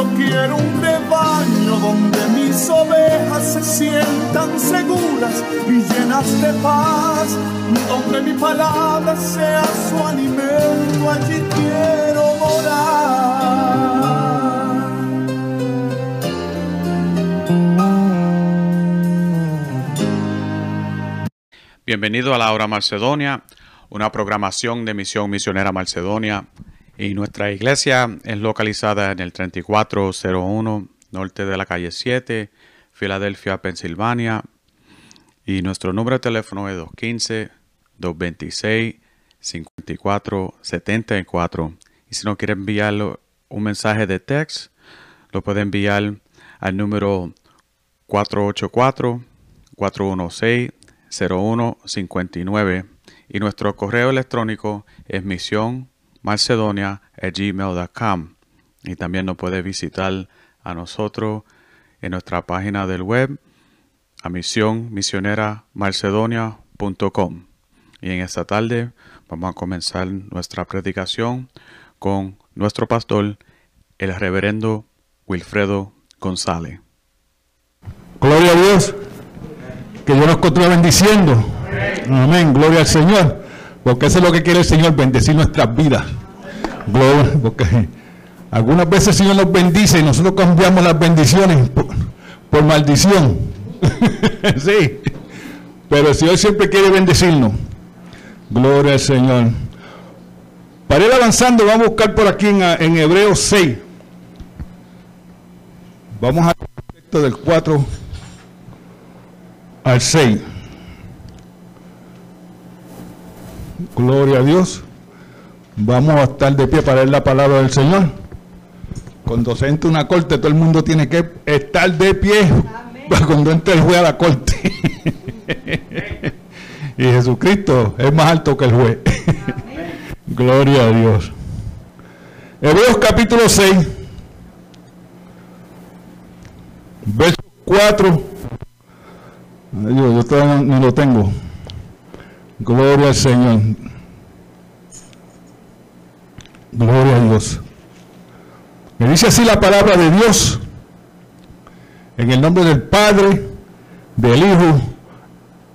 Yo quiero un rebaño donde mis ovejas se sientan seguras y llenas de paz, donde mi palabra sea su alimento, allí quiero morar. Bienvenido a la Hora Macedonia, una programación de Misión Misionera Macedonia. Y nuestra iglesia es localizada en el 3401 norte de la calle 7, Filadelfia, Pensilvania. Y nuestro número de teléfono es 215-226-5474. Y si no quiere enviar un mensaje de text, lo puede enviar al número 484-416-0159. Y nuestro correo electrónico es misión gmail.com y también nos puede visitar a nosotros en nuestra página del web a misión misionera marcedonia.com y en esta tarde vamos a comenzar nuestra predicación con nuestro pastor el reverendo Wilfredo González. Gloria a Dios que Dios nos continúe bendiciendo. Amén, gloria al Señor porque eso es lo que quiere el Señor, bendecir nuestras vidas. Gloria, porque algunas veces el Señor nos bendice y nosotros cambiamos las bendiciones por, maldición. sí, pero el Señor siempre quiere bendecirnos. Gloria al Señor. Para ir avanzando, vamos a buscar por aquí en, en Hebreos 6. Vamos al texto del 4 al 6. Gloria a Dios. Vamos a estar de pie para leer la palabra del Señor. Cuando se entra una corte, todo el mundo tiene que estar de pie cuando entre el juez a la corte. y Jesucristo es más alto que el juez. Gloria a Dios. Hebreos capítulo 6, verso 4. Yo, yo todavía no lo tengo. Gloria al Señor. Gloria a Dios. Me dice así la palabra de Dios. En el nombre del Padre, del Hijo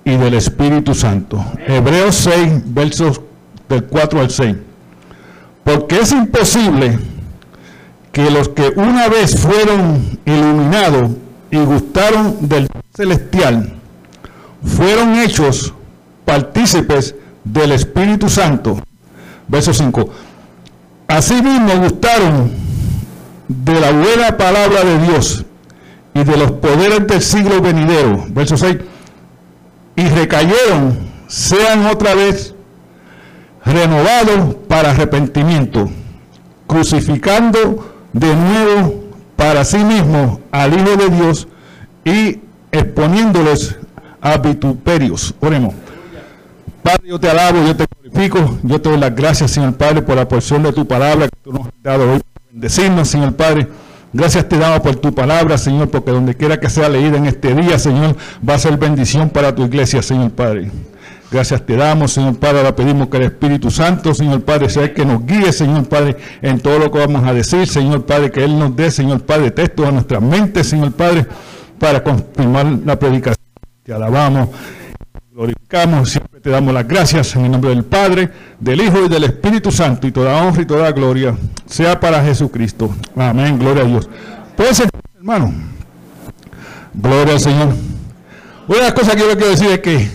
y del Espíritu Santo. Hebreos 6, versos del 4 al 6. Porque es imposible que los que una vez fueron iluminados y gustaron del celestial, fueron hechos partícipes del Espíritu Santo. Verso 5. Asimismo gustaron de la buena palabra de Dios y de los poderes del siglo venidero. Verso 6. Y recayeron, sean otra vez renovados para arrepentimiento, crucificando de nuevo para sí mismo al Hijo de Dios y exponiéndoles a vituperios. Oremos. Padre, yo te alabo, yo te glorifico, yo te doy las gracias, Señor Padre, por la porción de tu palabra que tú nos has dado hoy. Bendecirnos, Señor Padre. Gracias te damos por tu palabra, Señor, porque donde quiera que sea leída en este día, Señor, va a ser bendición para tu iglesia, Señor Padre. Gracias te damos, Señor Padre. Ahora pedimos que el Espíritu Santo, Señor Padre, sea el que nos guíe, Señor Padre, en todo lo que vamos a decir, Señor Padre, que Él nos dé, Señor Padre, texto a nuestras mentes, Señor Padre, para confirmar la predicación. Te alabamos glorificamos, siempre te damos las gracias en el nombre del Padre, del Hijo y del Espíritu Santo y toda honra y toda gloria sea para Jesucristo. Amén, gloria a Dios. Puede ser, hermano. Gloria al Señor. Una de las cosas que yo quiero decir es que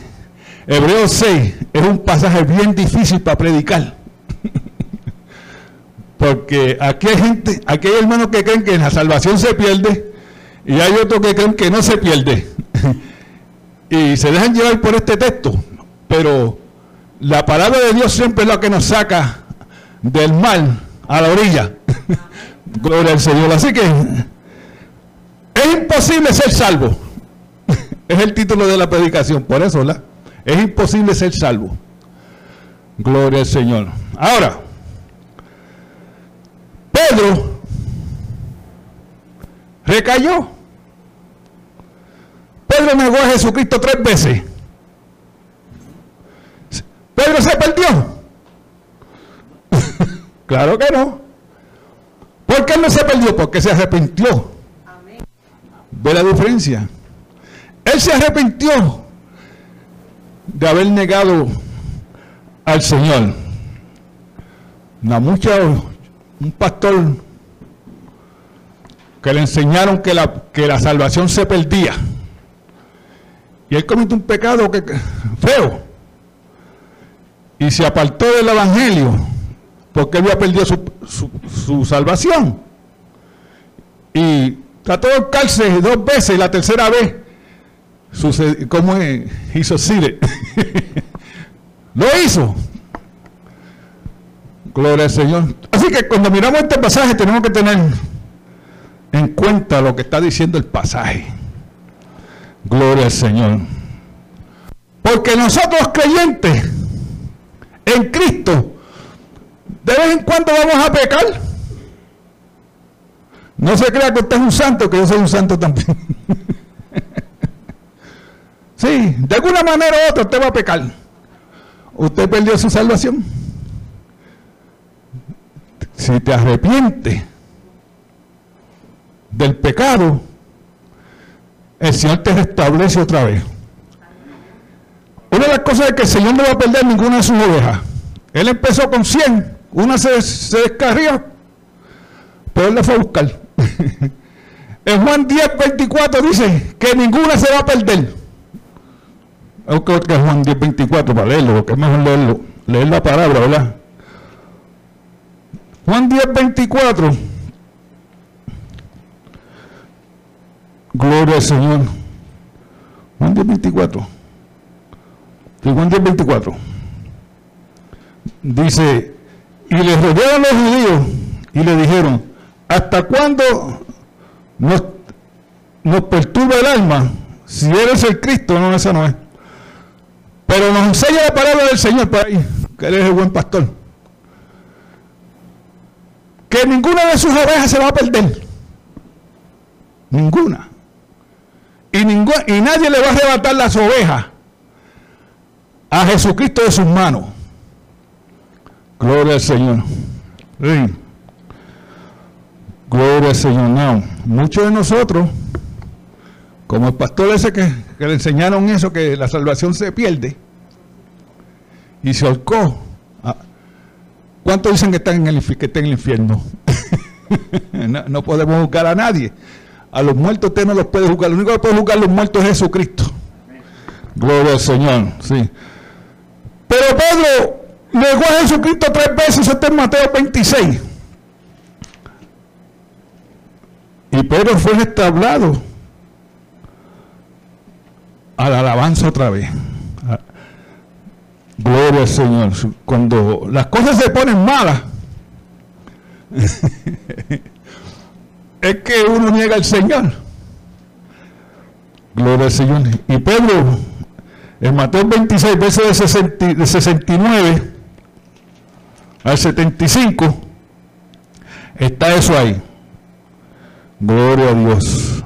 Hebreos 6 es un pasaje bien difícil para predicar. Porque aquí hay gente, aquí hay hermanos que creen que la salvación se pierde y hay otros que creen que no se pierde. y se dejan llevar por este texto. Pero la palabra de Dios siempre es la que nos saca del mal a la orilla. Gloria al Señor. Así que es imposible ser salvo. es el título de la predicación, por eso, ¿verdad? Es imposible ser salvo. Gloria al Señor. Ahora, Pedro recayó. Pedro negó a Jesucristo tres veces. Pedro se perdió. claro que no. ¿Por qué no se perdió? Porque se arrepintió. ¿Ve la diferencia? Él se arrepintió de haber negado al Señor. Una mucha, un pastor que le enseñaron que la, que la salvación se perdía. Y él cometió un pecado feo. Y se apartó del Evangelio porque había perdido su, salvación. Y trató de buscarse dos veces y la tercera vez sucedió, ¿cómo hizo Sire? Lo hizo. Gloria al Señor. Así que cuando miramos este pasaje tenemos que tener en cuenta lo que está diciendo el pasaje. Gloria al Señor. Porque nosotros creyentes en Cristo, de vez en cuando vamos a pecar. No se crea que usted es un santo, que yo soy un santo también. sí, de alguna manera u otra usted va a pecar usted perdió su salvación. Si te arrepientes del pecado, el Señor te restablece otra vez. Una de las cosas es que el Señor no va a perder ninguna de sus ovejas. Él empezó con 100, una se, se descarrió, pero él la fue a buscar. en Juan 10, 24 dice que ninguna se va a perder que es Juan 10, 24 para leerlo, porque es mejor leerlo, leer la palabra, ¿verdad? Juan 10, 24. Gloria al Señor. Juan 10, 24. Juan 10, 24. Dice, y le rodearon los judíos y le dijeron, ¿hasta cuándo nos, perturba el alma? Si eres el Cristo, no, esa no es. Pero nos enseña la palabra del Señor por ahí, que Él es el buen pastor. Que ninguna de sus ovejas se va a perder. Ninguna. Y, y nadie le va a arrebatar las ovejas a Jesucristo de sus manos. Gloria al Señor. Gloria al Señor. No, muchos de nosotros, como el pastor ese que que le enseñaron eso, que la salvación se pierde, y se ahorcó. Ah, ¿Cuántos dicen que están en el, que en el infierno? no, podemos juzgar a nadie. A los muertos usted no los puede juzgar. Lo único que puede juzgar a los muertos es Jesucristo. Gloria al Señor. Sí. Pero Pedro negó a Jesucristo tres veces. Esto es Mateo 26. Y Pedro fue restablado a la alabanza otra vez. Gloria al Señor. Cuando las cosas se ponen malas, es que uno niega al Señor. Gloria al Señor. Y Pedro, en Mateo 26, versos de, de 69 al 75, está eso ahí. Gloria a Dios.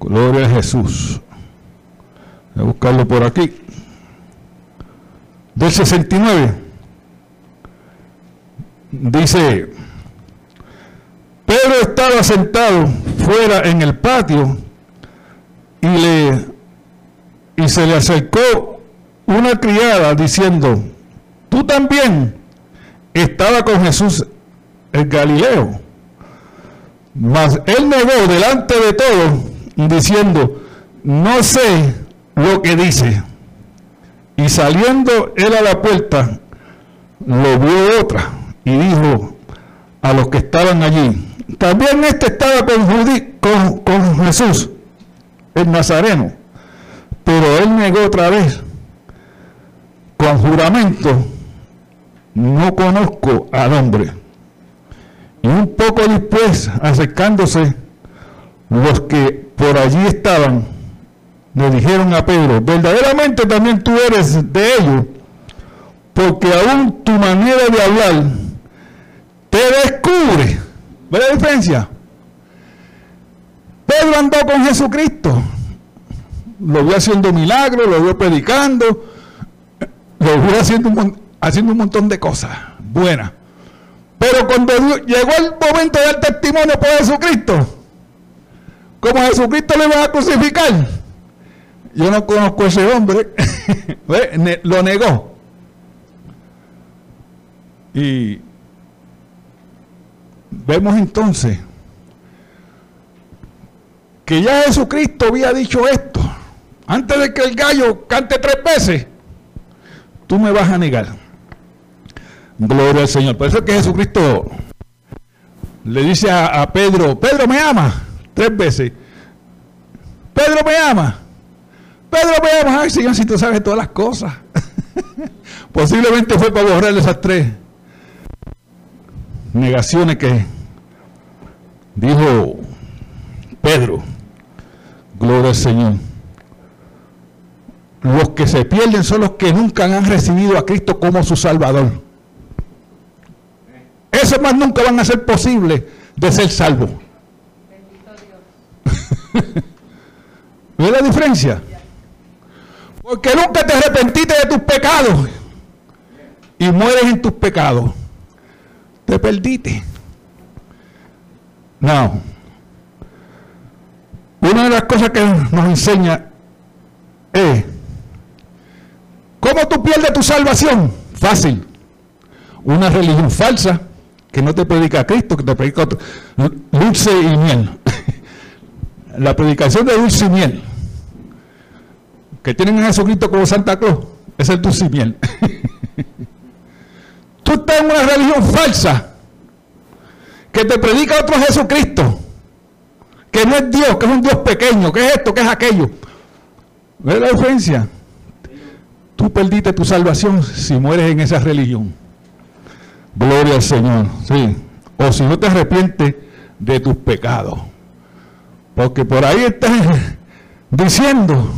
Gloria a Jesús. Voy a buscarlo por aquí. Del 69. Dice, Pedro estaba sentado fuera en el patio y, le, y se le acercó una criada diciendo, tú también estaba con Jesús el Galileo. Mas él negó delante de todos diciendo, no sé lo que dice. Y saliendo él a la puerta, lo vio otra y dijo a los que estaban allí, también este estaba con, con Jesús, el Nazareno, pero él negó otra vez, con juramento, no conozco al hombre. Y un poco después, acercándose, los que por allí estaban, le dijeron a Pedro, verdaderamente también tú eres de ellos, porque aún tu manera de hablar te descubre. ¿Ve la diferencia? Pedro andó con Jesucristo, lo vio haciendo milagros, lo vio predicando, lo vio haciendo un, haciendo un montón de cosas buenas. Pero cuando llegó el momento del testimonio por Jesucristo, como Jesucristo le iba a crucificar, yo no conozco a ese hombre, lo negó. Y vemos entonces que ya Jesucristo había dicho esto. Antes de que el gallo cante tres veces, tú me vas a negar. Gloria al Señor. Por eso es que Jesucristo le dice a, Pedro, Pedro me ama, tres veces. Pedro me ama. Pedro me ama. Ay, Señor, si tú sabes todas las cosas. Posiblemente fue para borrar esas tres negaciones que dijo Pedro. Gloria al Señor. Los que se pierden son los que nunca han recibido a Cristo como su Salvador. Esos más nunca van a ser posibles de ser salvos. ¿Ves la diferencia? Porque nunca te arrepentiste de tus pecados y mueres en tus pecados. Te perdiste. No. Una de las cosas que nos enseña es ¿cómo tú pierdes tu salvación? Fácil. Una religión falsa que no te predica a Cristo, que te predica dulce y miel. La predicación de dulce y miel. Que tienen a Jesucristo como Santa Claus. Es el dulce y miel. Tú estás en una religión falsa que te predica otro Jesucristo. Que no es Dios, que es un Dios pequeño, que es esto, que es aquello. ¿Ves la diferencia? Tú perdiste tu salvación si mueres en esa religión. Gloria al Señor, sí. O si no te arrepientes de tus pecados. Porque por ahí están diciendo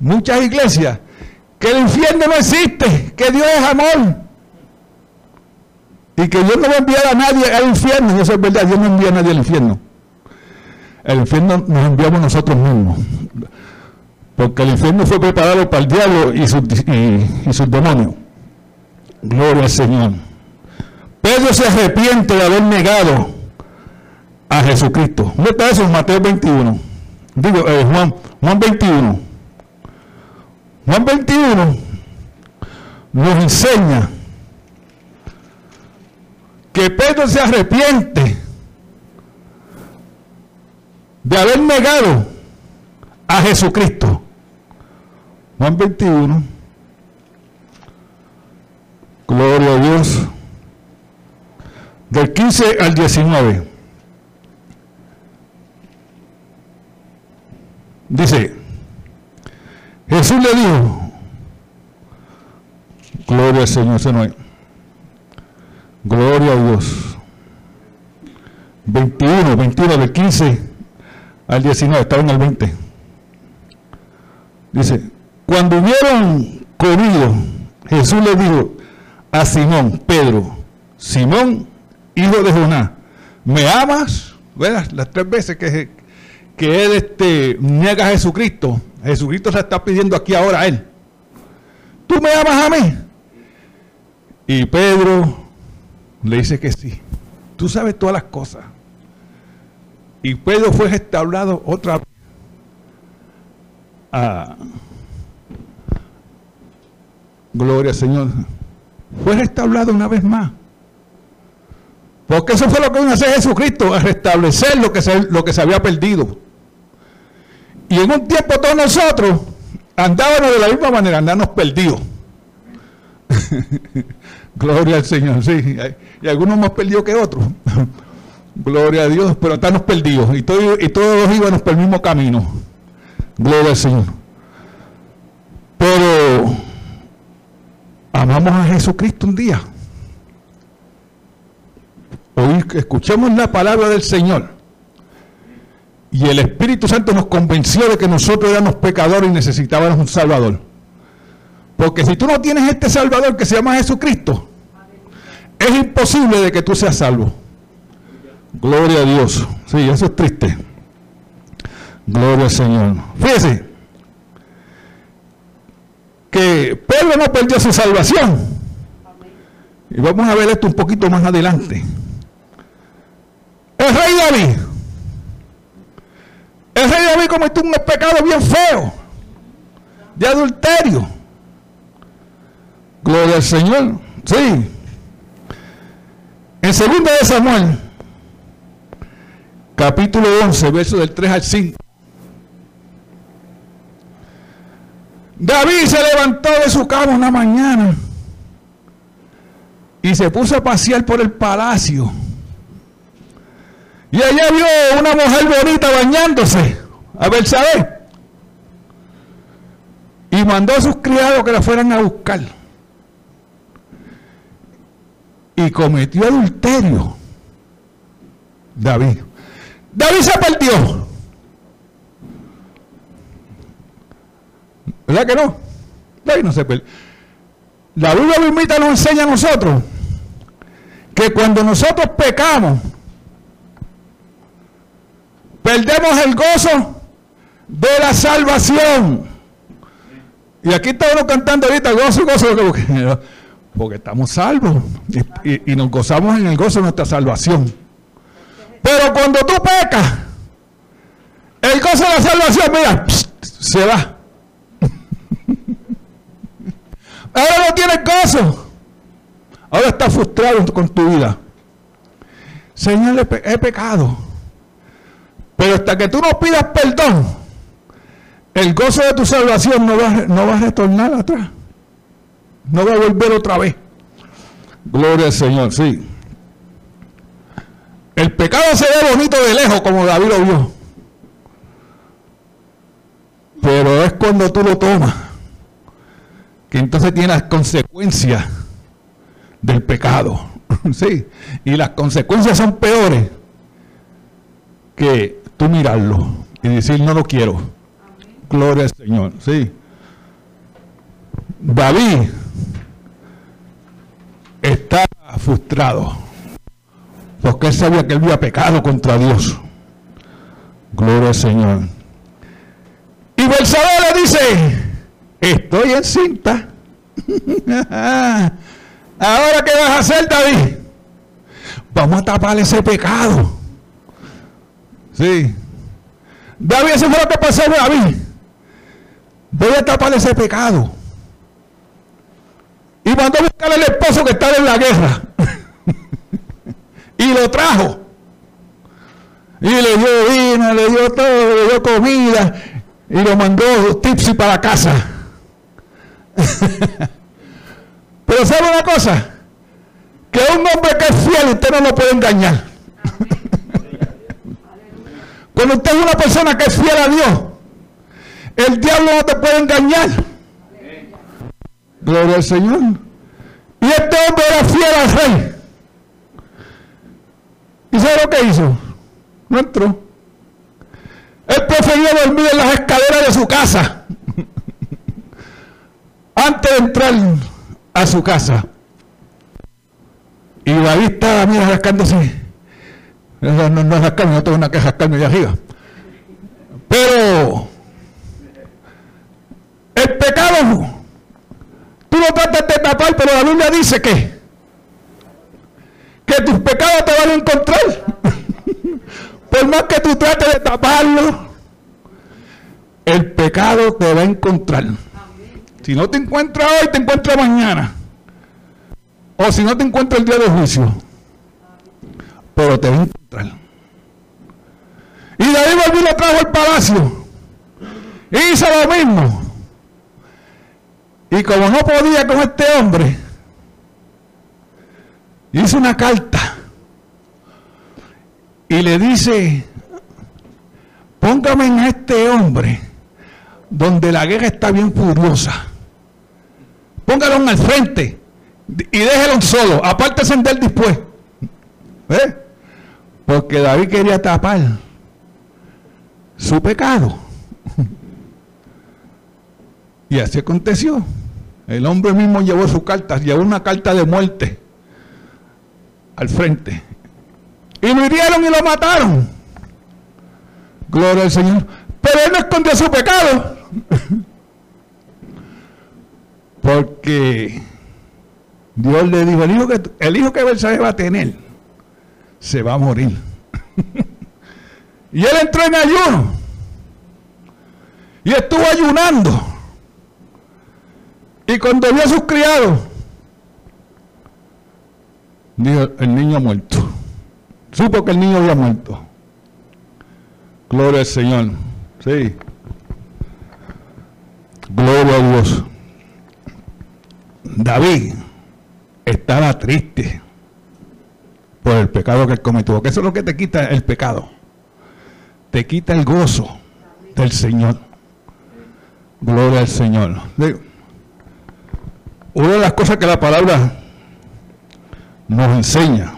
muchas iglesias que el infierno no existe, que Dios es amor. Y que Dios no va a enviar a nadie al infierno. Y eso es verdad, Dios no envía a nadie al infierno. El infierno nos enviamos nosotros mismos. Porque el infierno fue preparado para el diablo y sus, y sus demonios. Gloria al Señor. Pedro se arrepiente de haber negado a Jesucristo. ¿Dónde está eso? Mateo 21. Digo, eh, Juan, Juan 21. Juan 21 nos enseña que Pedro se arrepiente de haber negado a Jesucristo. Juan 21. Gloria a Dios del 15 al 19. Dice, Jesús le dijo, gloria al Señor, se no Gloria a Dios. 21, 21 del 15 al 19, estaba en el 20. Dice, cuando hubieron comido, Jesús le dijo a Simón, Pedro, Simón, hijo de Jonás, ¿me amas? Las tres veces que, que él este, niega a Jesucristo, Jesucristo se está pidiendo aquí ahora a él. ¿Tú me amas a mí? Y Pedro le dice que sí. Tú sabes todas las cosas. Y Pedro fue restaurado otra vez. Ah, gloria al Señor. Fue restaurado una vez más. Porque eso fue lo que vino a hacer Jesucristo, a restablecer lo que, se, lo que se había perdido. Y en un tiempo todos nosotros andábamos de la misma manera, andábamos perdidos. Gloria al Señor, sí. Y algunos más perdidos que otros. Gloria a Dios, pero estamos perdidos. Y, todos, y todos íbamos por el mismo camino. Gloria al Señor. Pero amamos a Jesucristo un día. Hoy escuchemos la palabra del Señor. Y el Espíritu Santo nos convenció de que nosotros éramos pecadores y necesitábamos un Salvador. Porque si tú no tienes este Salvador que se llama Jesucristo, es imposible de que tú seas salvo. Gloria a Dios. Sí, eso es triste. Gloria al Señor. Fíjese que Pedro no perdió su salvación. Y vamos a ver esto un poquito más adelante. El rey David. El rey David cometió un pecado bien feo. De adulterio. Gloria al Señor. Sí. En segundo de Samuel, capítulo 11, verso del 3 al 5. David se levantó de su cama una mañana y se puso a pasear por el palacio. Y allá vio una mujer bonita bañándose, a ver, ¿sabe? Y mandó a sus criados que la fueran a buscar. Y cometió adulterio. David. David se perdió. ¿Verdad que no? David no se perdió. La Biblia mismita nos enseña a nosotros que cuando nosotros pecamos, perdemos el gozo de la salvación. Y aquí estamos cantando ahorita gozo, gozo, porque estamos salvos y, nos gozamos en el gozo de nuestra salvación. Pero cuando tú pecas, el gozo de la salvación, mira, se va. Ahora no tienes gozo. Ahora estás frustrado con tu vida. Señor, he pecado. Pero hasta que tú no pidas perdón, el gozo de tu salvación no va, no va a retornar atrás. No va a volver otra vez. Gloria al Señor, sí. El pecado se ve bonito de lejos, como David lo vio. Pero es cuando tú lo tomas, que entonces tiene las consecuencias del pecado. sí. Y las consecuencias son peores que tú mirarlo y decir, no lo quiero. Gloria al Señor. Sí. David está frustrado porque él sabía que él había pecado contra Dios. Gloria al Señor. Y Belzabé le dice, estoy encinta. Ahora, ¿qué vas a hacer, David? Vamos a tapar ese pecado. Sí. David, eso fue lo que pasó, David. Voy a tapar ese pecado. Y mandó a buscar al esposo que estaba en la guerra. y lo trajo. Y le dio vino, le dio todo, le dio comida. Y lo mandó tipsy para casa. Pero ¿sabe una cosa? Que un hombre que es fiel usted no lo puede engañar. Cuando usted es una persona que es fiel a Dios, el diablo no te puede engañar. Gloria al Señor. Y este hombre era fiel al rey. ¿Y sabe lo que hizo? No entró. Él prefirió dormir en las escaleras de su casa antes de entrar a su casa. Y David estaba, mira, rascándose. No, no, no rascarme, no tengo una que rascarme de arriba. Pero el pecado, tú lo tratas de tapar, pero la Biblia dice que, que tus pecados te van a encontrar. Por más que tú trates de taparlo, el pecado te va a encontrar. Si no te encuentra hoy, te encuentra mañana. O si no te encuentra el día de juicio. Pero te va a encontrar. Y David volvió y lo trajo al palacio. Hizo lo mismo. Y como no podía con este hombre, hizo una carta y le dice, póngame en este hombre donde la guerra está bien furiosa. Póngalo al frente y déjelo solo, apártese de él después. ¿Eh? Porque David quería tapar su pecado. Y así aconteció. El hombre mismo llevó su carta, llevó una carta de muerte al frente. Y lo hirieron y lo mataron. Gloria al Señor. Pero él no escondió su pecado. Porque Dios le dijo, el hijo que, el hijo que va a tener, se va a morir. y él entró en ayuno. Y estuvo ayunando. Y cuando vio a sus criados, dijo, el niño ha muerto. Supo que el niño había muerto. Gloria al Señor. Sí. Gloria a Dios. David estaba triste por el pecado que él cometió. Porque eso es lo que te quita el pecado. Te quita el gozo del Señor. Gloria al Señor. Una de las cosas que la palabra nos enseña.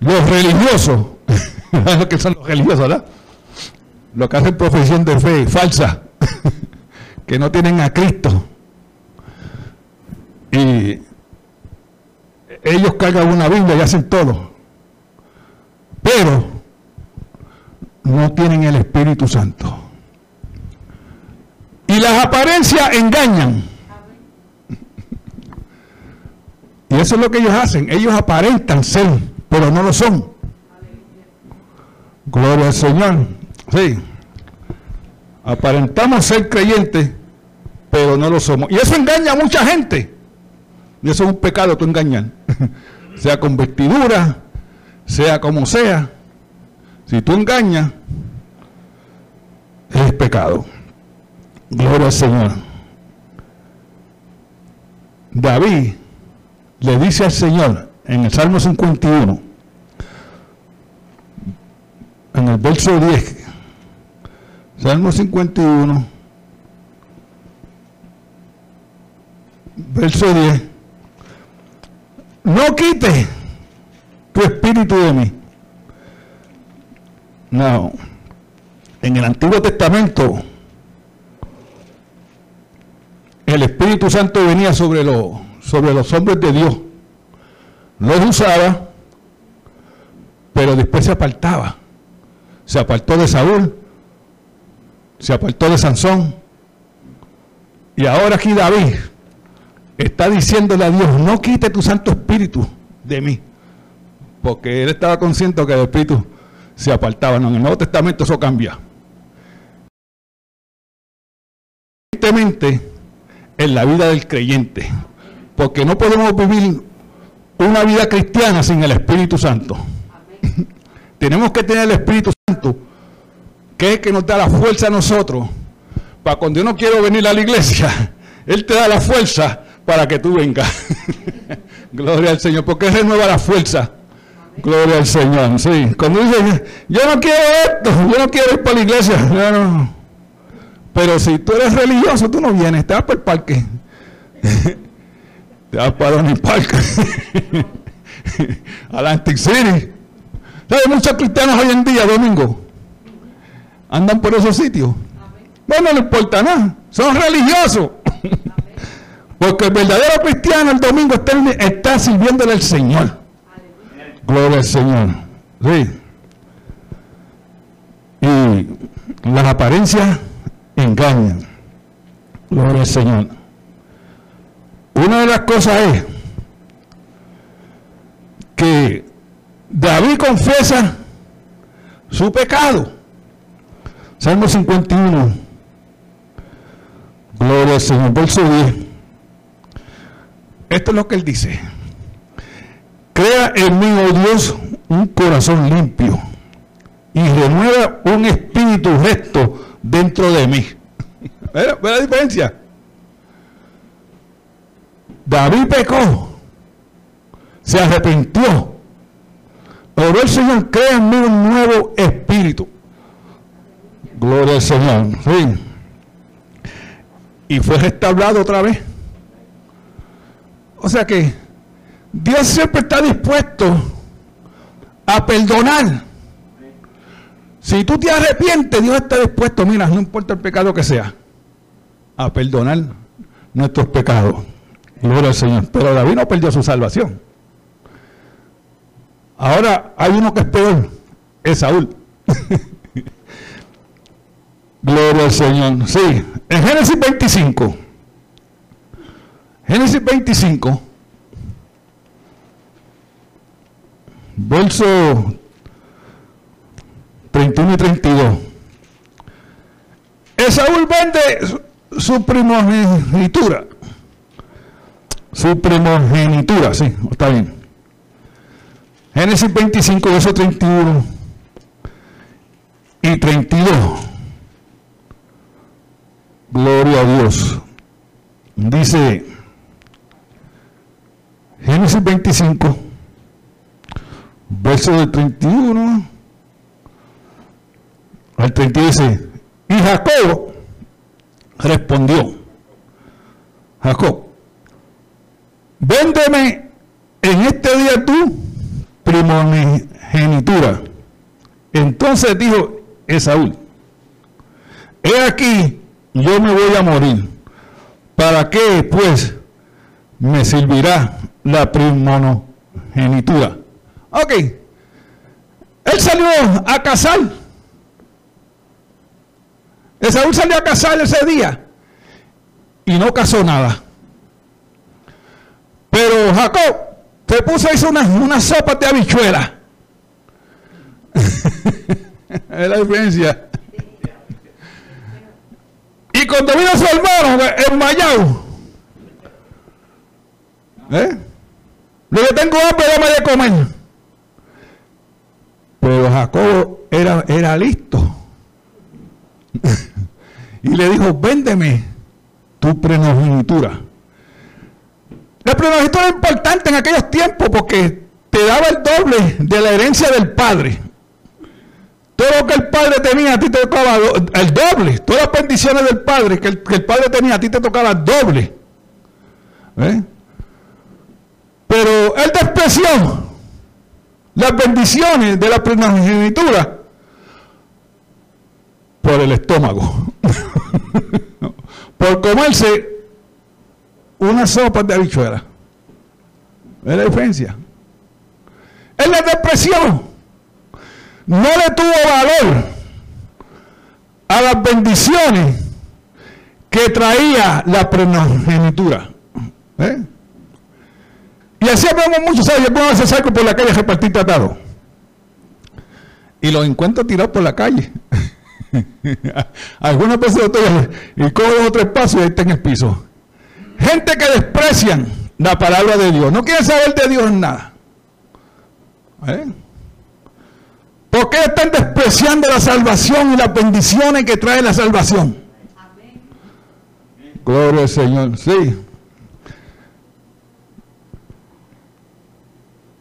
Los religiosos, lo que son los religiosos, ¿verdad? Lo que hacen profesión de fe falsa, que no tienen a Cristo. Y ellos cargan una Biblia y hacen todo. Pero no tienen el Espíritu Santo. Y las apariencias engañan. Y eso es lo que ellos hacen. Ellos aparentan ser, pero no lo son. Gloria al Señor. Sí. Aparentamos ser creyentes, pero no lo somos. Y eso engaña a mucha gente. Y eso es un pecado, tú engañar. sea con vestidura, sea como sea. Si tú engañas, es pecado. Gloria al Señor. David le dice al Señor en el Salmo 51, en el verso 10, Salmo 51, verso 10, no quite tu espíritu de mí. No, en el Antiguo Testamento, el Espíritu Santo venía sobre los sobre los hombres de Dios. Los usaba, pero después se apartaba. Se apartó de Saúl, se apartó de Sansón. Y ahora aquí David está diciéndole a Dios, no quite tu Santo Espíritu de mí. Porque él estaba consciente que el Espíritu se apartaba. No, en el Nuevo Testamento eso cambia. En la vida del creyente, porque no podemos vivir una vida cristiana sin el Espíritu Santo. Tenemos que tener el Espíritu Santo, que es que nos da la fuerza a nosotros, para cuando yo no quiero venir a la iglesia, Él te da la fuerza para que tú vengas. Gloria al Señor, porque Él renueva la fuerza. Gloria al Señor, sí. Cuando dice, yo no quiero esto, yo no quiero ir para la iglesia. Pero si tú eres religioso, tú no vienes, te vas para el parque. Te vas para Park, Atlantic City. Hay muchos cristianos hoy en día, domingo, andan por esos sitios. Bueno, no importa nada, son religiosos. Porque el verdadero cristiano el domingo está, está sirviéndole al Señor. Gloria al Señor. Sí. Y las apariencias engañan. Gloria al Señor. Una de las cosas es que David confiesa su pecado. Salmo 51. Gloria al Señor. Verso 10. Esto es lo que él dice. Crea en mí, oh Dios, un corazón limpio y renueva un espíritu recto dentro de mí. ¿Ve la diferencia? David pecó, se arrepintió. Oró el Señor, mí un nuevo espíritu. Gloria al Señor. Sí. Y fue restaurado otra vez. O sea que Dios siempre está dispuesto a perdonar. Si tú te arrepientes, Dios está dispuesto, mira, no importa el pecado que sea, a perdonar nuestros pecados. Gloria al Señor. Pero David no perdió su salvación. Ahora hay uno que es peor, es Saúl. Gloria al Señor. Sí, en Génesis 25. Génesis 25. Verso 31 y 32. Esaúl vende su primogenitura. Su primogenitura, sí, está bien. Génesis 25, verso 31 y 32. Gloria a Dios. Dice Génesis 25, verso del 31 al 32 dice, y Jacob respondió, Jacob, véndeme en este día tú primogenitura. Entonces dijo Esaú, he aquí, yo me voy a morir. ¿Para qué, pues, me servirá la primogenitura? Ok, él salió a cazar. Esaú salió a cazar ese día y no cazó nada. Pero Jacob se puso hizo una, una sopa de habichuela. es la diferencia. Y cuando vino su hermano enmayado, ¿eh? Le dije, tengo hambre, dame de comer. Pero Jacob era, era listo. y le dijo, véndeme tu primogenitura. La primogenitura era importante en aquellos tiempos porque te daba el doble de la herencia del padre. Todo lo que el padre tenía, a ti te tocaba el doble. Todas las bendiciones del padre que el, padre tenía, a ti te tocaba el doble. ¿Eh? Pero él despreció las bendiciones de la primogenitura por el estómago. por comerse una sopa de habichuela. Es la diferencia. Él la depresión no le tuvo valor a las bendiciones que traía la primogenitura. ¿Eh? Y así hablamos mucho, ¿sabes? Yo hacer salgo por la calle a repartir tratado. Y los encuentro tirados por la calle. Algunas veces estoy y cojo dos o y ahí está en el piso. Gente que desprecian la palabra de Dios. No quieren saber de Dios nada. ¿Eh? ¿Por qué están despreciando la salvación y las bendiciones que trae la salvación? Gloria al Señor. Sí.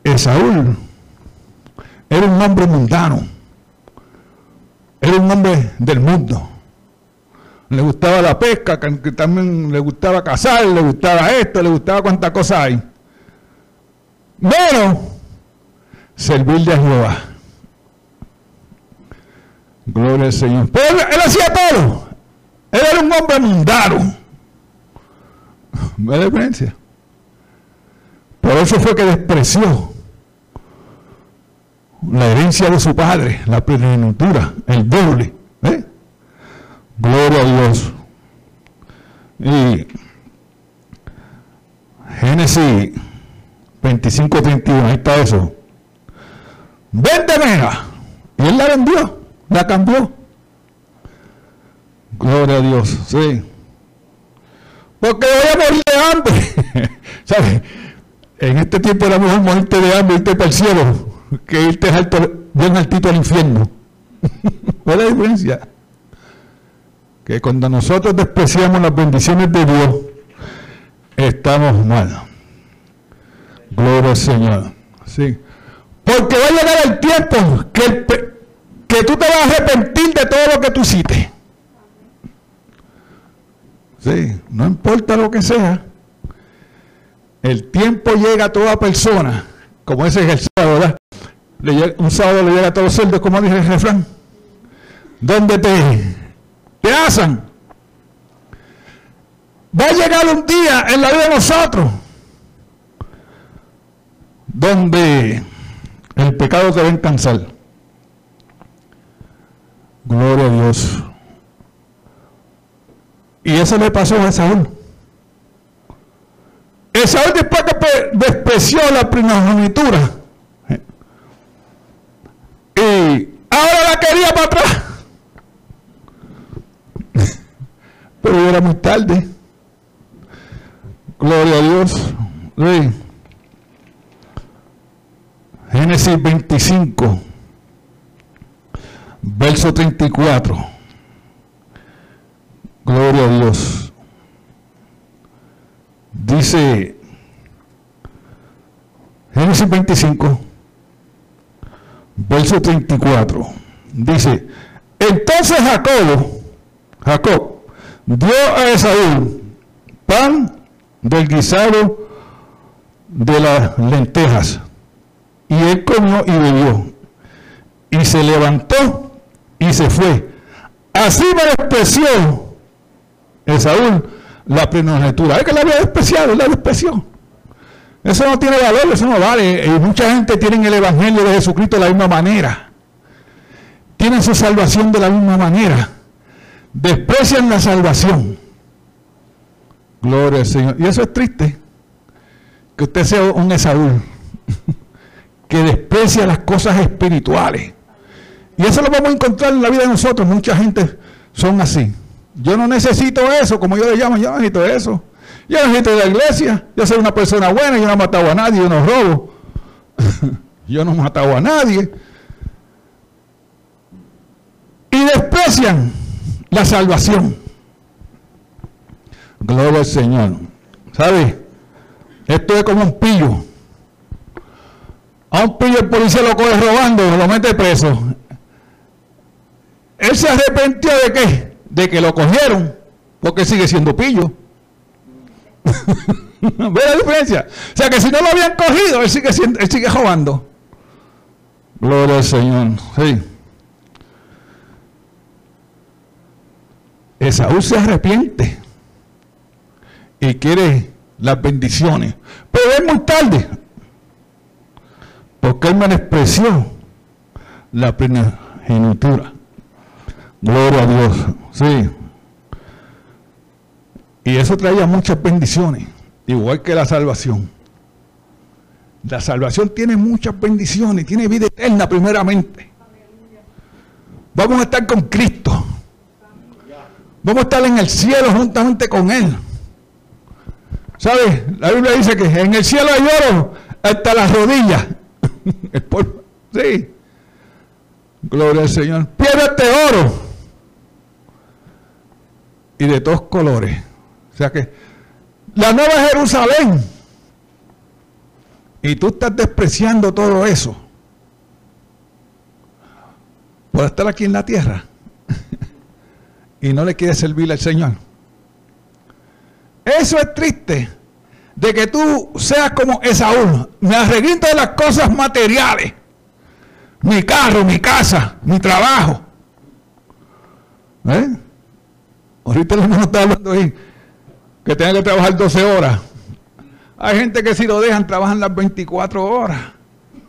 Esaúl era un hombre mundano. Era un hombre del mundo. Le gustaba la pesca, también le gustaba cazar, le gustaba esto, le gustaba cuántas cosas hay. Pero servir de Jehová. Gloria al Señor. Pero él, hacía todo. Él era un hombre mundano. ¿Ve la diferencia? Por eso fue que despreció la herencia de su padre, la primogenitura, el doble. ¿eh? Gloria a Dios. Y Génesis 25, 31, ahí está eso. Véndemela. Y él la vendió, la cambió. Gloria a Dios, sí. Porque voy a morir de hambre. ¿Sabes? En este tiempo era mejor morirte de hambre irte para el cielo que irte alto, bien altito al infierno. ¿Cuál es la diferencia? Que cuando nosotros despreciamos las bendiciones de Dios, estamos mal. Gloria al Señor. Sí. Porque va a llegar el tiempo que, que tú te vas a arrepentir de todo lo que tú hiciste. Sí, no importa lo que sea. El tiempo llega a toda persona, como ese es el sábado, ¿verdad? un sábado le llega a todos los cerdos, como dice el refrán. ¿Dónde te, asan? Va a llegar un día en la vida de nosotros donde el pecado te va a encansar. Gloria a Dios. Y eso le pasó a Saúl. Saúl después que despreció la primogenitura. Y ahora la quería para atrás. Pero era muy tarde. Gloria a Dios. Génesis 25, verso 34. Gloria a Dios. Dice Génesis 25, verso 34. Dice, entonces Jacob, Jacob, dio a Esaú pan del guisado de las lentejas y él comió y bebió. Y se levantó y se fue. Así me despreció Esaú la primogenitura. Es que la había despreciado, la despreció. Eso no tiene valor, eso no vale. Y mucha gente tiene el Evangelio de Jesucristo de la misma manera. Tienen su salvación de la misma manera. Desprecian la salvación. Gloria al Señor. Y eso es triste. Que usted sea un Esaú. que desprecia las cosas espirituales. Y eso lo vamos a encontrar en la vida de nosotros. Mucha gente son así. Yo no necesito eso, como yo le llamo, yo no necesito eso. Yo no necesito de la iglesia. Yo soy una persona buena, yo no he matado a nadie, yo no robo. yo no he matado a nadie. Y desprecian la salvación. Gloria al Señor. ¿Sabe? Esto es como un pillo a un pillo el policía lo coge robando, lo mete preso. Él se arrepintió de qué? De que lo cogieron, porque sigue siendo pillo. ¿Ve la diferencia? O sea que si no lo habían cogido, él sigue, siendo, él sigue robando. Gloria al Señor. Sí. Esaú se arrepiente y quiere las bendiciones. Pero es muy tarde porque él menospreció la primogenitura. Gloria a Dios. Sí. Y eso traía muchas bendiciones, igual que la salvación. La salvación tiene muchas bendiciones, tiene vida eterna primeramente. Vamos a estar con Cristo. Vamos a estar en el cielo juntamente con Él. ¿Sabes? La Biblia dice que en el cielo hay oro hasta las rodillas Sí. Gloria al Señor. Piérdete oro. Y de todos colores. O sea que la nueva Jerusalén. Y tú estás despreciando todo eso. Por estar aquí en la tierra. Y no le quieres servir al Señor. Eso es triste de que tú seas como Esaú. Me arreglito de las cosas materiales. Mi carro, mi casa, mi trabajo. ¿Eh? Ahorita el hermano está hablando ahí que tenga que trabajar 12 horas. Hay gente que si lo dejan trabajan las 24 horas.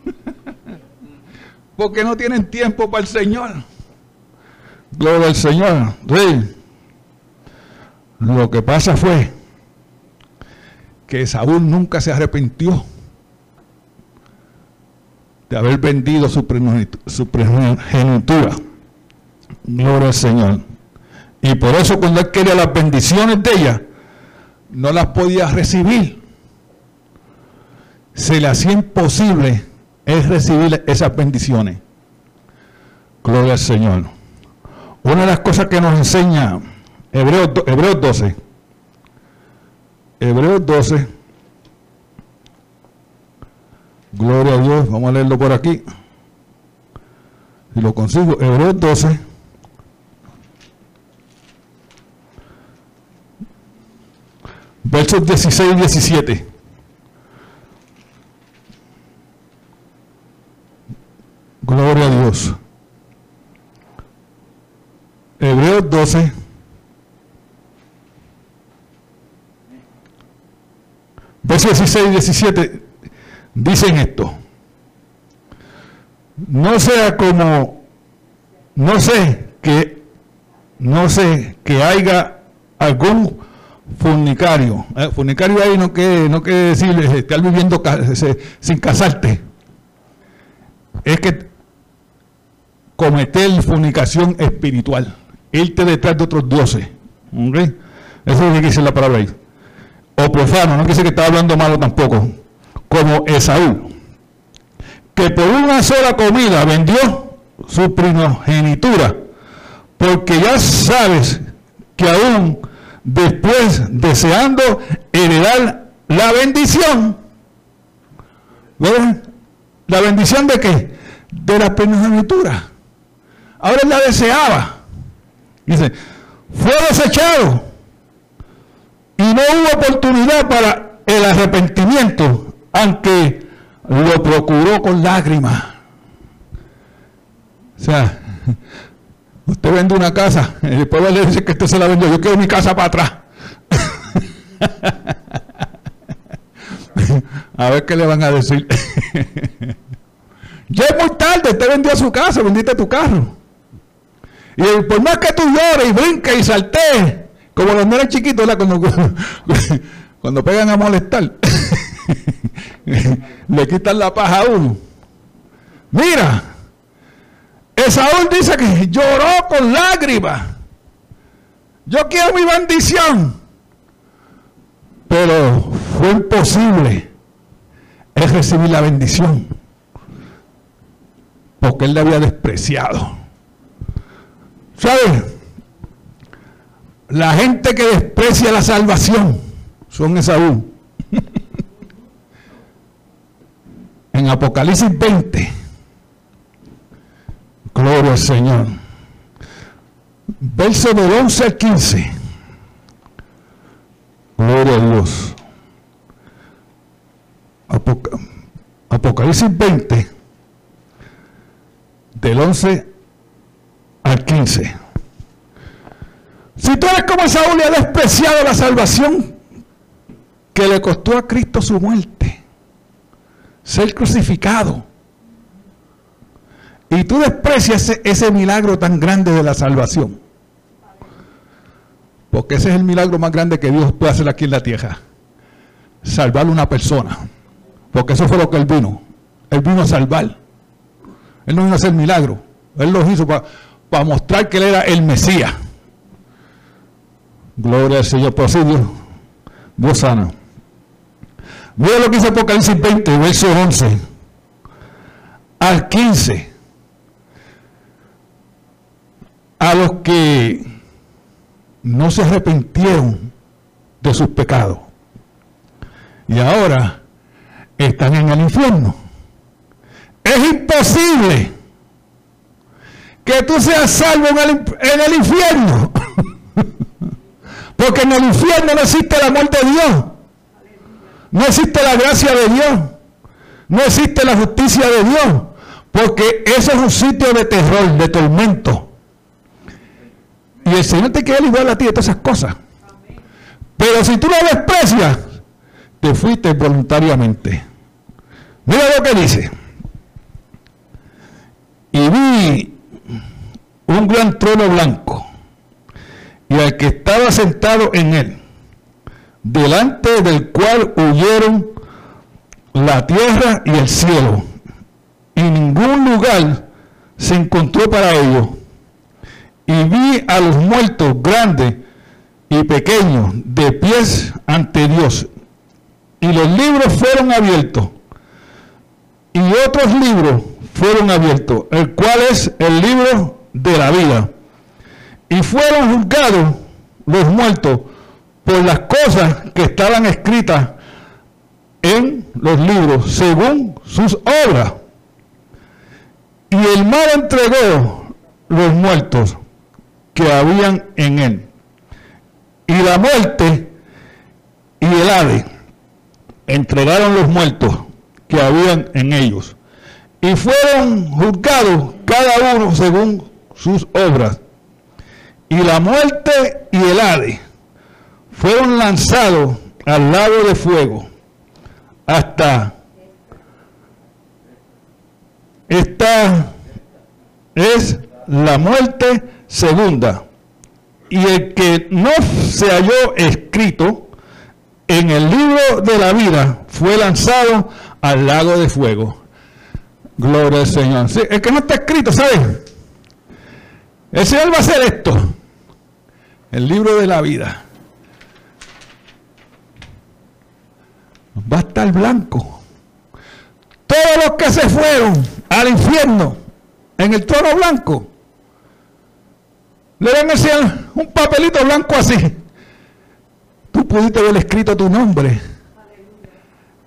Porque no tienen tiempo para el Señor. Gloria al Señor. Lo que pasa fue que Saúl nunca se arrepintió de haber vendido su primogenitura. Gloria al Señor. Y por eso cuando él quería las bendiciones de ella, no las podía recibir. Se le hacía imposible es recibir esas bendiciones. Gloria al Señor. Una de las cosas que nos enseña Hebreos, Hebreos 12 Hebreos 12, Gloria a Dios. Vamos a leerlo por aquí. Si lo consigo. Hebreos 12. Versos 16 y 17. Gloria a Dios. Hebreos 12. Versos 16 y 17 dicen esto. No sea como, no sé que, no sé que haya algún fornicario. Eh, fornicario ahí no quiere, no quiere decir eh, estar viviendo sin casarte. Es que cometer fornicación espiritual. Irte detrás de otros dioses. Eso es lo que dice la palabra ahí. O profano, no decir que está hablando malo tampoco. Como Esaú, que por una sola comida vendió su primogenitura, porque ya sabes que aún después deseando heredar la bendición, ¿verdad? ¿La bendición de qué? De la primogenitura. Ahora la deseaba. Dice, fue desechado y no hubo oportunidad para el arrepentimiento, aunque lo procuró con lágrimas. O sea, usted vende una casa y después le dice que usted se la vendió, yo quiero mi casa para atrás. a ver qué le van a decir. ya es muy tarde, usted vendió su casa, vendiste tu carro. Y por más que tú llores y brinques y saltes, como los nenes chiquitos, Cuando, cuando pegan a molestar, le quitan la paja a uno. Mira, Esaú dice que lloró con lágrimas. Yo quiero mi bendición. Pero fue imposible recibir la bendición. Porque él le había despreciado. ¿Sabe? La gente que desprecia la salvación son Esaú. en Apocalipsis 20, gloria al Señor, verso del 11 al 15, gloria a Dios. Apocalipsis 20, del 11 al 15. Si tú eres como Saúl y ha despreciado la salvación que le costó a Cristo su muerte, ser crucificado, y tú desprecias ese, milagro tan grande de la salvación, porque ese es el milagro más grande que Dios puede hacer aquí en la tierra, salvar a una persona, porque eso fue lo que Él vino, Él vino a salvar, Él no vino a hacer milagro, Él lo hizo para para mostrar que él era el Mesías. Gloria al Señor, por así Dios, Dios sana. Mira lo que dice Apocalipsis 20, verso 11 al 15. A los que no se arrepintieron de sus pecados y ahora están en el infierno. Es imposible que tú seas salvo en el, infierno. Porque en el infierno no existe el amor de Dios. No existe la gracia de Dios. No existe la justicia de Dios. Porque eso es un sitio de terror, de tormento. Y el Señor te quiere igual a ti de todas esas cosas. Pero si tú lo desprecias, te fuiste voluntariamente. Mira lo que dice. Y vi un gran trono blanco y al que estaba sentado en él, delante del cual huyeron la tierra y el cielo, y ningún lugar se encontró para ellos. Y vi a los muertos grandes y pequeños de pies ante Dios, y los libros fueron abiertos, y otros libros fueron abiertos, el cual es el libro de la vida. Y fueron juzgados los muertos por las cosas que estaban escritas en los libros según sus obras. Y el mal entregó los muertos que habían en él. Y la muerte y el Hades entregaron los muertos que habían en ellos. Y fueron juzgados cada uno según sus obras. Y la muerte y el Hades fueron lanzados al lago de fuego hasta esta es la muerte segunda. Y el que no se halló escrito en el libro de la vida fue lanzado al lago de fuego. Gloria al Señor. el que no está escrito, ¿saben? El Señor va a hacer esto. El libro de la vida. Va a estar blanco. Todos los que se fueron al infierno en el trono blanco le van a decir un papelito blanco así. Tú pudiste ver escrito tu nombre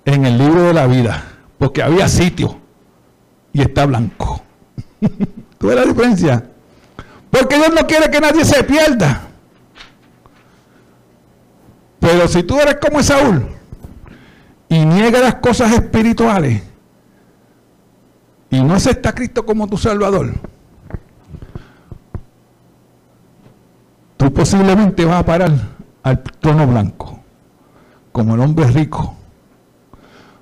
en el libro de la vida, porque había sitio y está blanco. ¿Tú ves la diferencia? Porque Dios no quiere que nadie se pierda. Pero si tú eres como Saúl y niegas las cosas espirituales y no aceptas a Cristo como tu Salvador, tú posiblemente vas a parar al trono blanco, como el hombre rico.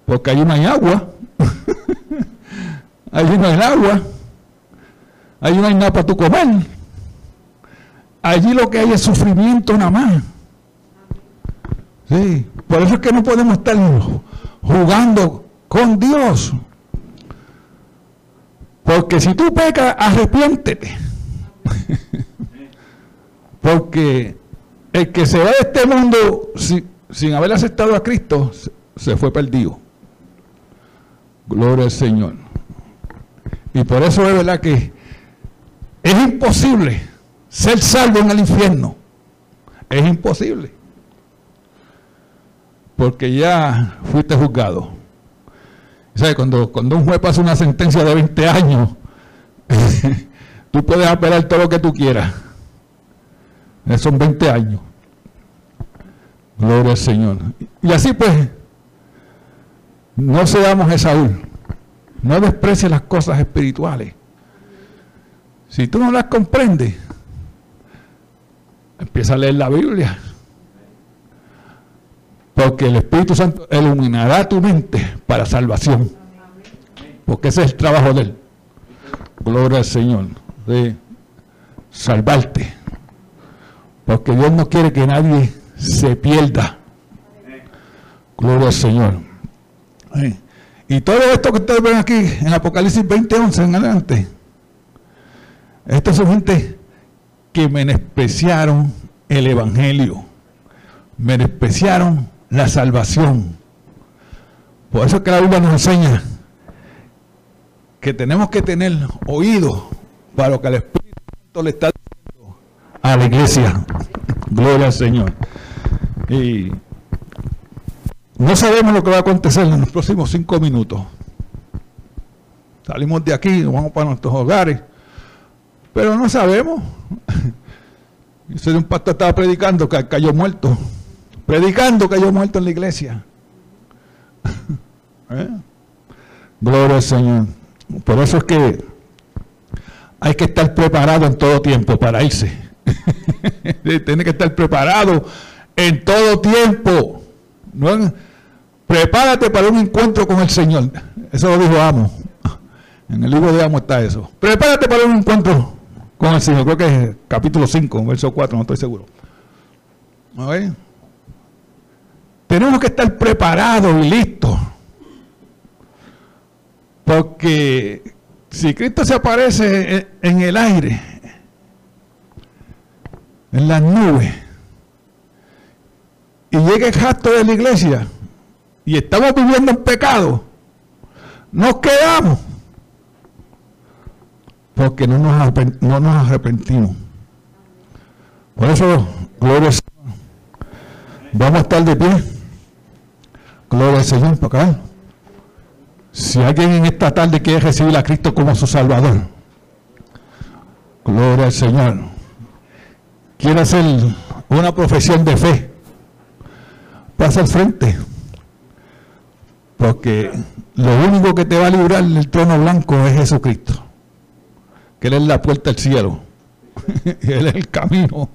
Porque allí no hay agua, allí no hay agua, allí no hay nada para tu comer, allí lo que hay es sufrimiento nada más. Sí, por eso es que no podemos estar jugando con Dios. Porque si tú pecas, arrepiéntete. Porque el que se va de este mundo sin, haber aceptado a Cristo, se fue perdido. Gloria al Señor. Y por eso es verdad que es imposible ser salvo en el infierno. Es imposible. Porque ya fuiste juzgado. ¿Sabes? Cuando, cuando un juez pasa una sentencia de 20 años, tú puedes apelar todo lo que tú quieras son 20 años. Gloria al Señor. Y así pues, no seamos Esaúl. No desprecies las cosas espirituales. Si tú no las comprendes, empieza a leer la Biblia. Porque el Espíritu Santo iluminará tu mente para salvación. Porque ese es el trabajo de Él. Gloria al Señor. De salvarte. Porque Dios no quiere que nadie se pierda. Gloria al Señor. Y todo esto que ustedes ven aquí en Apocalipsis 20:11 en adelante, estas son gente que menospreciaron el Evangelio, menospreciaron la salvación. Por eso es que la Biblia nos enseña que tenemos que tener oído para lo que el Espíritu Santo le está a la iglesia. Gloria al Señor. Y no sabemos lo que va a acontecer en los próximos cinco minutos. Salimos de aquí, vamos para nuestros hogares, pero no sabemos. Ese de un pastor estaba predicando cayó muerto, predicando cayó muerto en la iglesia. ¿Eh? Gloria al Señor. Por eso es que hay que estar preparado en todo tiempo para irse. Tiene que estar preparado en todo tiempo. Prepárate para un encuentro con el Señor. Eso lo dijo Amo. En el libro de Amo está eso. Prepárate para un encuentro con el Señor. Creo que es capítulo 5, verso 4, no estoy seguro. Tenemos que estar preparados y listos. Porque si Cristo se aparece en el aire, en las nubes y llega el gasto de la iglesia y estamos viviendo en pecado, nos quedamos porque no nos, no nos arrepentimos. Por eso, gloria al Señor. Vamos a estar de pie. Gloria al Señor acá. Si alguien en esta tarde quiere recibir a Cristo como su Salvador, gloria al Señor, quiere hacer una profesión de fe, pasa al frente, porque lo único que te va a librar del trono blanco es Jesucristo, que Él es la puerta al cielo, Él es el camino,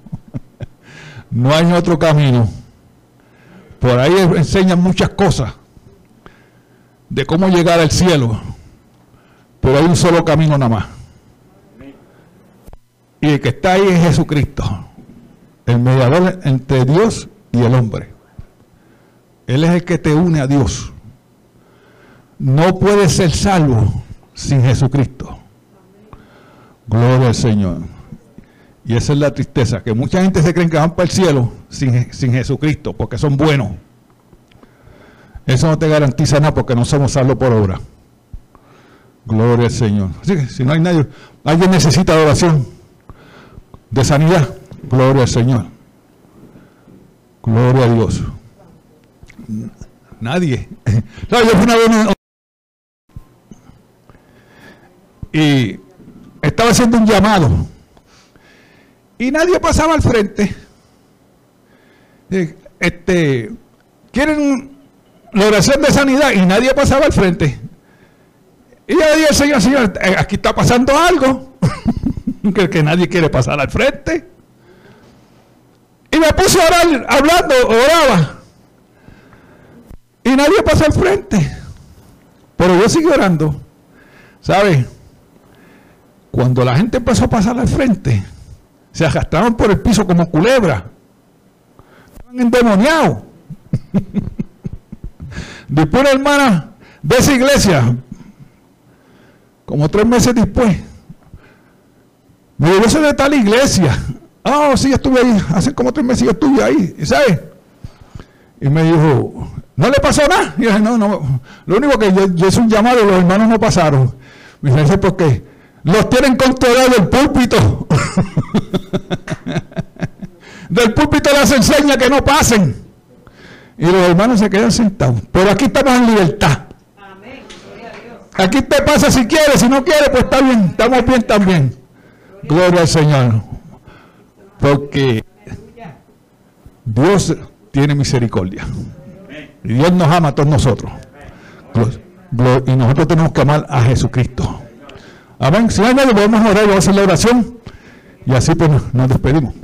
no hay otro camino. Por ahí enseñan muchas cosas de cómo llegar al cielo, pero hay un solo camino nada más. Y el que está ahí es Jesucristo, el mediador entre Dios y el hombre. Él es el que te une a Dios. No puedes ser salvo sin Jesucristo. Gloria al Señor. Y esa es la tristeza, que mucha gente se cree que van para el cielo sin, sin Jesucristo, porque son buenos. Eso no te garantiza nada porque no somos salvos por obra. Gloria al Señor. Así que si no hay nadie, alguien necesita oración de sanidad. Gloria al Señor. Gloria a Dios. Nadie. Yo una y estaba haciendo un llamado y nadie pasaba al frente. Este, quieren la oración de sanidad y nadie pasaba al frente. Y yo dije Señor, Señor, eh, aquí está pasando algo, que, que nadie quiere pasar al frente. Y me puse a orar, hablando, oraba. Y nadie pasa al frente. Pero yo sigo orando. ¿Sabe? Cuando la gente empezó a pasar al frente, se arrastraban por el piso como culebra. Estaban endemoniados. Después una hermana de esa iglesia, como tres meses después, me dijo, eso de tal iglesia. Ah, sí, estuve ahí. Hace como tres meses yo estuve ahí. ¿Y sabes? Y me dijo, ¿no le pasó nada? Y yo dije, no, no. Lo único que yo, yo hice un llamado y los hermanos no pasaron. Me dice, ¿por qué? Los tienen controlado del púlpito. del púlpito les enseña que no pasen. Y los hermanos se quedan sentados. Pero aquí estamos en libertad. Aquí te pasa si quieres, si no quieres, pues está bien, estamos bien también. Gloria al Señor. Porque Dios tiene misericordia. Y Dios nos ama a todos nosotros. Y nosotros tenemos que amar a Jesucristo. Amén. Si hay nadie, podemos orar, vamos a hacer la oración. Y así pues nos despedimos.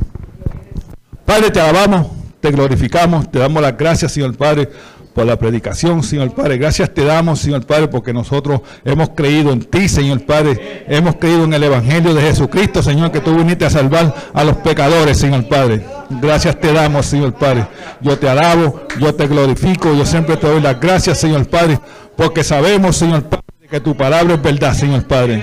Padre, te alabamos te glorificamos, te damos las gracias, Señor Padre, por la predicación, Señor Padre. Gracias te damos, Señor Padre, porque nosotros hemos creído en ti, Señor Padre. Hemos creído en el Evangelio de Jesucristo, Señor, que tú viniste a salvar a los pecadores, Señor Padre. Gracias te damos, Señor Padre. Yo te alabo, yo te glorifico, yo siempre te doy las gracias, Señor Padre, porque sabemos, Señor Padre, que tu palabra es verdad, Señor Padre.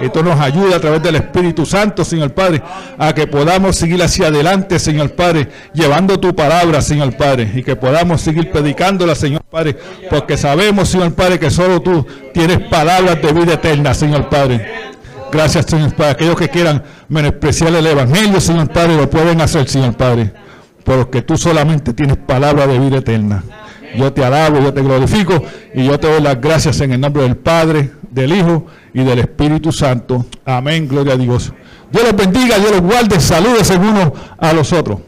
Esto nos ayuda a través del Espíritu Santo, Señor Padre, a que podamos seguir hacia adelante, Señor Padre, llevando tu palabra, Señor Padre, y que podamos seguir predicándola, Señor Padre, porque sabemos, Señor Padre, que solo tú tienes palabras de vida eterna, Señor Padre. Gracias, Señor Padre. Aquellos que quieran menospreciar el Evangelio, Señor Padre, lo pueden hacer, Señor Padre, porque tú solamente tienes palabra de vida eterna. Yo te alabo, yo te glorifico y yo te doy las gracias en el nombre del Padre, del Hijo y del Espíritu Santo. Amén, gloria a Dios. Dios los bendiga, Dios los guarde, saludos unos a los otros.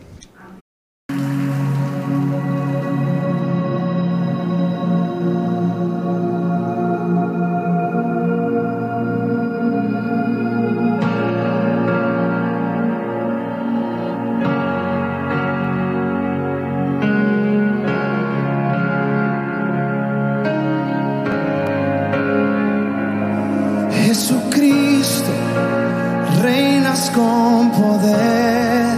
con poder,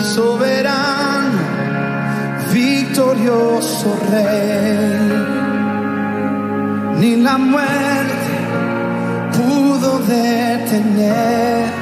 soberano, victorioso rey. Ni la muerte pudo detener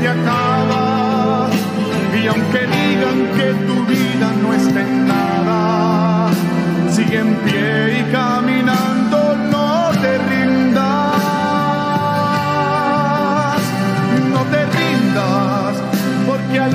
Te acaba. Y aunque digan que tu vida no está en nada, sigue en pie y caminando, no te rindas, no te rindas, porque al